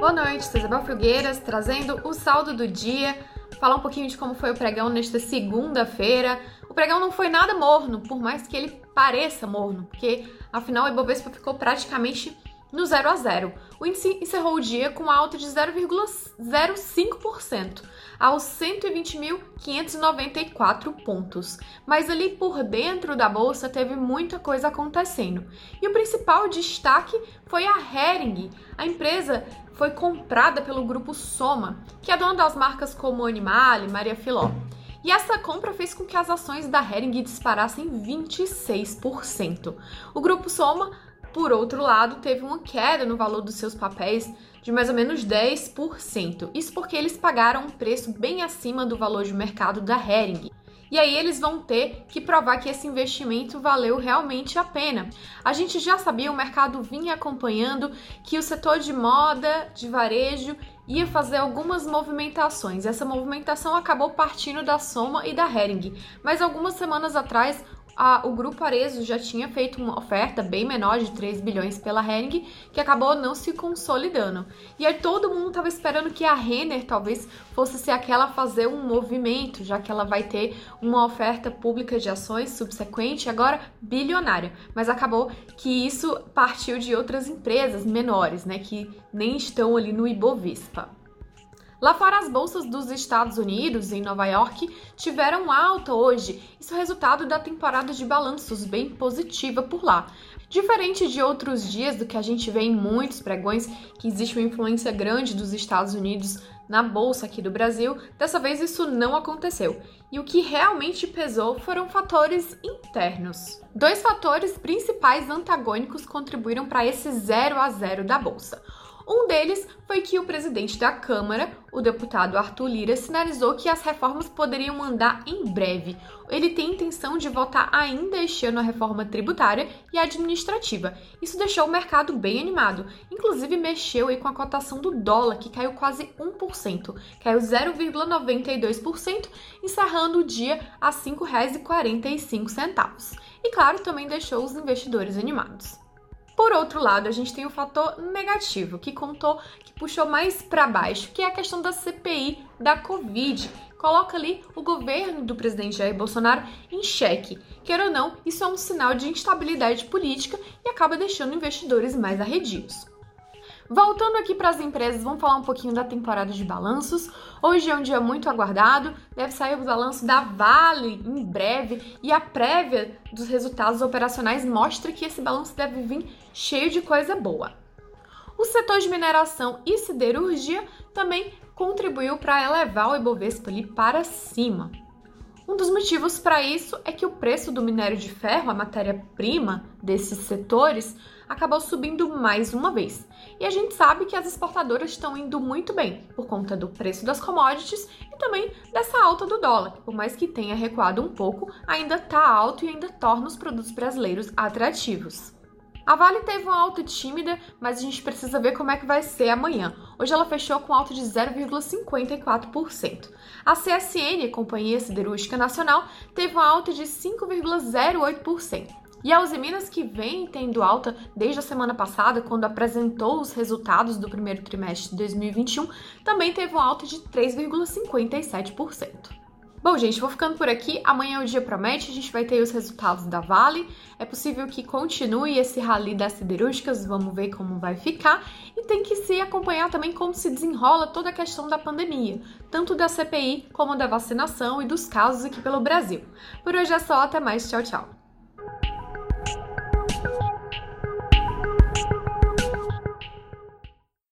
Boa noite, sou Isabel Filgueiras, trazendo o saldo do dia, falar um pouquinho de como foi o pregão nesta segunda-feira. O pregão não foi nada morno, por mais que ele pareça morno, porque afinal o Ibovespa ficou praticamente no 0 a 0. O índice encerrou o dia com alta de 0,05% aos 120.594 pontos. Mas ali por dentro da bolsa teve muita coisa acontecendo. E o principal destaque foi a Hering. A empresa foi comprada pelo grupo Soma, que é dona das marcas como Animale e Maria Filó. E essa compra fez com que as ações da Hering disparassem 26%. O grupo Soma por outro lado, teve uma queda no valor dos seus papéis de mais ou menos 10%. Isso porque eles pagaram um preço bem acima do valor de mercado da Hering. E aí eles vão ter que provar que esse investimento valeu realmente a pena. A gente já sabia, o mercado vinha acompanhando que o setor de moda, de varejo, ia fazer algumas movimentações. Essa movimentação acabou partindo da Soma e da Hering. Mas algumas semanas atrás, a, o grupo Arezo já tinha feito uma oferta bem menor de 3 bilhões pela Hering, que acabou não se consolidando. E aí todo mundo estava esperando que a Renner talvez fosse ser aquela fazer um movimento, já que ela vai ter uma oferta pública de ações subsequente, agora bilionária. Mas acabou que isso partiu de outras empresas menores, né, que nem estão ali no Ibovespa. Lá fora, as bolsas dos Estados Unidos, em Nova York, tiveram alta hoje. Isso é resultado da temporada de balanços bem positiva por lá. Diferente de outros dias do que a gente vê em muitos pregões, que existe uma influência grande dos Estados Unidos na bolsa aqui do Brasil, dessa vez isso não aconteceu. E o que realmente pesou foram fatores internos. Dois fatores principais antagônicos contribuíram para esse 0 a 0 da bolsa. Um deles foi que o presidente da Câmara, o deputado Arthur Lira, sinalizou que as reformas poderiam andar em breve. Ele tem intenção de votar ainda este ano a reforma tributária e administrativa. Isso deixou o mercado bem animado. Inclusive mexeu aí com a cotação do dólar, que caiu quase 1%, caiu 0,92%, encerrando o dia a R$ 5,45. E claro, também deixou os investidores animados. Por outro lado, a gente tem o fator negativo, que contou, que puxou mais para baixo, que é a questão da CPI da Covid. Coloca ali o governo do presidente Jair Bolsonaro em xeque. Quer ou não, isso é um sinal de instabilidade política e acaba deixando investidores mais arredios. Voltando aqui para as empresas, vamos falar um pouquinho da temporada de balanços. Hoje é um dia muito aguardado, deve sair o balanço da Vale em breve e a prévia dos resultados operacionais mostra que esse balanço deve vir cheio de coisa boa. O setor de mineração e siderurgia também contribuiu para elevar o Ibovespa ali para cima. Um dos motivos para isso é que o preço do minério de ferro, a matéria-prima desses setores, acabou subindo mais uma vez. E a gente sabe que as exportadoras estão indo muito bem por conta do preço das commodities e também dessa alta do dólar, que por mais que tenha recuado um pouco, ainda está alto e ainda torna os produtos brasileiros atrativos. A Vale teve uma alta tímida, mas a gente precisa ver como é que vai ser amanhã. Hoje ela fechou com alta de 0,54%. A CSN, Companhia Siderúrgica Nacional, teve uma alta de 5,08%. E a Uzi Minas, que vem tendo alta desde a semana passada, quando apresentou os resultados do primeiro trimestre de 2021, também teve uma alta de 3,57%. Bom, gente, vou ficando por aqui. Amanhã o dia promete, a gente vai ter os resultados da Vale. É possível que continue esse rally das siderúrgicas, vamos ver como vai ficar. E tem que se acompanhar também como se desenrola toda a questão da pandemia, tanto da CPI como da vacinação e dos casos aqui pelo Brasil. Por hoje é só, até mais, tchau, tchau.